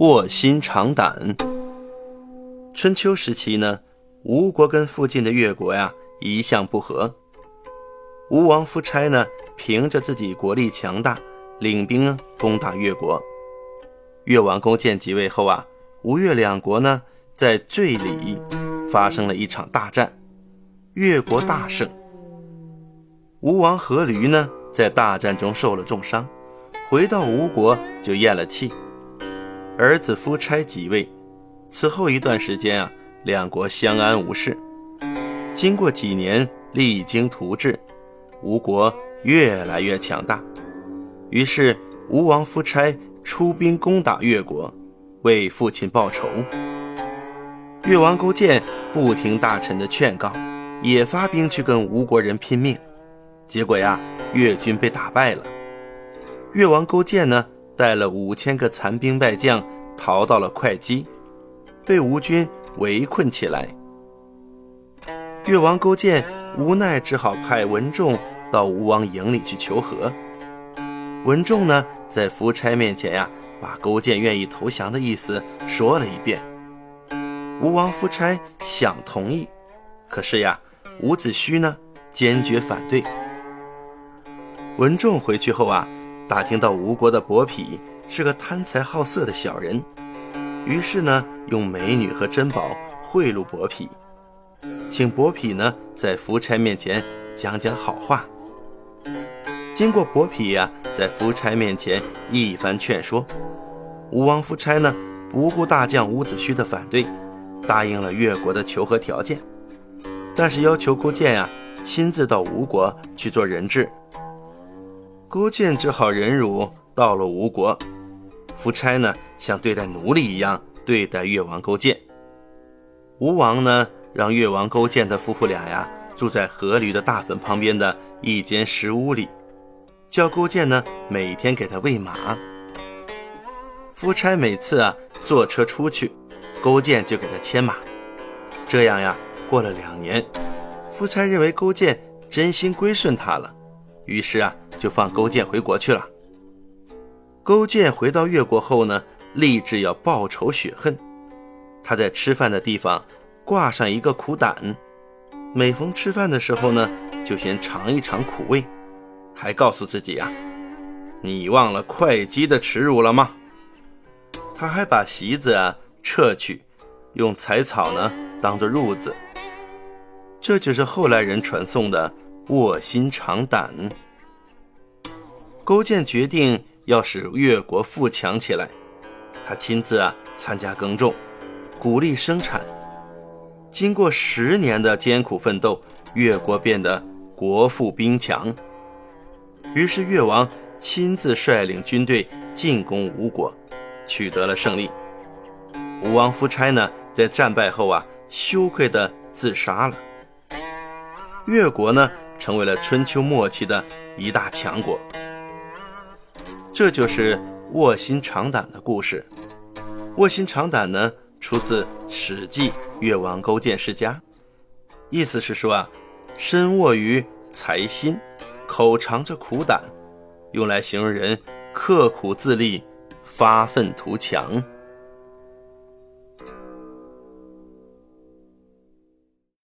卧薪尝胆。春秋时期呢，吴国跟附近的越国呀一向不和。吴王夫差呢，凭着自己国力强大，领兵攻打越国。越王勾践即位后啊，吴越两国呢在最里发生了一场大战，越国大胜。吴王阖闾呢在大战中受了重伤，回到吴国就咽了气。儿子夫差即位，此后一段时间啊，两国相安无事。经过几年励精图治，吴国越来越强大。于是吴王夫差出兵攻打越国，为父亲报仇。越王勾践不听大臣的劝告，也发兵去跟吴国人拼命。结果呀，越军被打败了。越王勾践呢？带了五千个残兵败将逃到了会稽，被吴军围困起来。越王勾践无奈，只好派文仲到吴王营里去求和。文仲呢，在夫差面前呀，把勾践愿意投降的意思说了一遍。吴王夫差想同意，可是呀，伍子胥呢，坚决反对。文仲回去后啊。打听到吴国的伯嚭是个贪财好色的小人，于是呢，用美女和珍宝贿赂伯嚭，请伯嚭呢在夫差面前讲讲好话。经过伯嚭呀在夫差面前一番劝说，吴王夫差呢不顾大将伍子胥的反对，答应了越国的求和条件，但是要求勾践呀亲自到吴国去做人质。勾践只好忍辱，到了吴国。夫差呢，像对待奴隶一样对待越王勾践。吴王呢，让越王勾践的夫妇俩呀，住在阖闾的大坟旁边的一间石屋里，叫勾践呢，每天给他喂马。夫差每次啊，坐车出去，勾践就给他牵马。这样呀，过了两年，夫差认为勾践真心归顺他了。于是啊，就放勾践回国去了。勾践回到越国后呢，立志要报仇雪恨。他在吃饭的地方挂上一个苦胆，每逢吃饭的时候呢，就先尝一尝苦味，还告诉自己啊：“你忘了会稽的耻辱了吗？”他还把席子啊撤去，用柴草呢当做褥子。这就是后来人传颂的。卧薪尝胆。勾践决定要使越国富强起来，他亲自啊参加耕种，鼓励生产。经过十年的艰苦奋斗，越国变得国富兵强。于是越王亲自率领军队进攻吴国，取得了胜利。吴王夫差呢，在战败后啊，羞愧的自杀了。越国呢？成为了春秋末期的一大强国。这就是卧薪尝胆的故事。卧薪尝胆呢，出自《史记·越王勾践世家》，意思是说啊，身卧于财心，口尝着苦胆，用来形容人刻苦自立、发愤图强。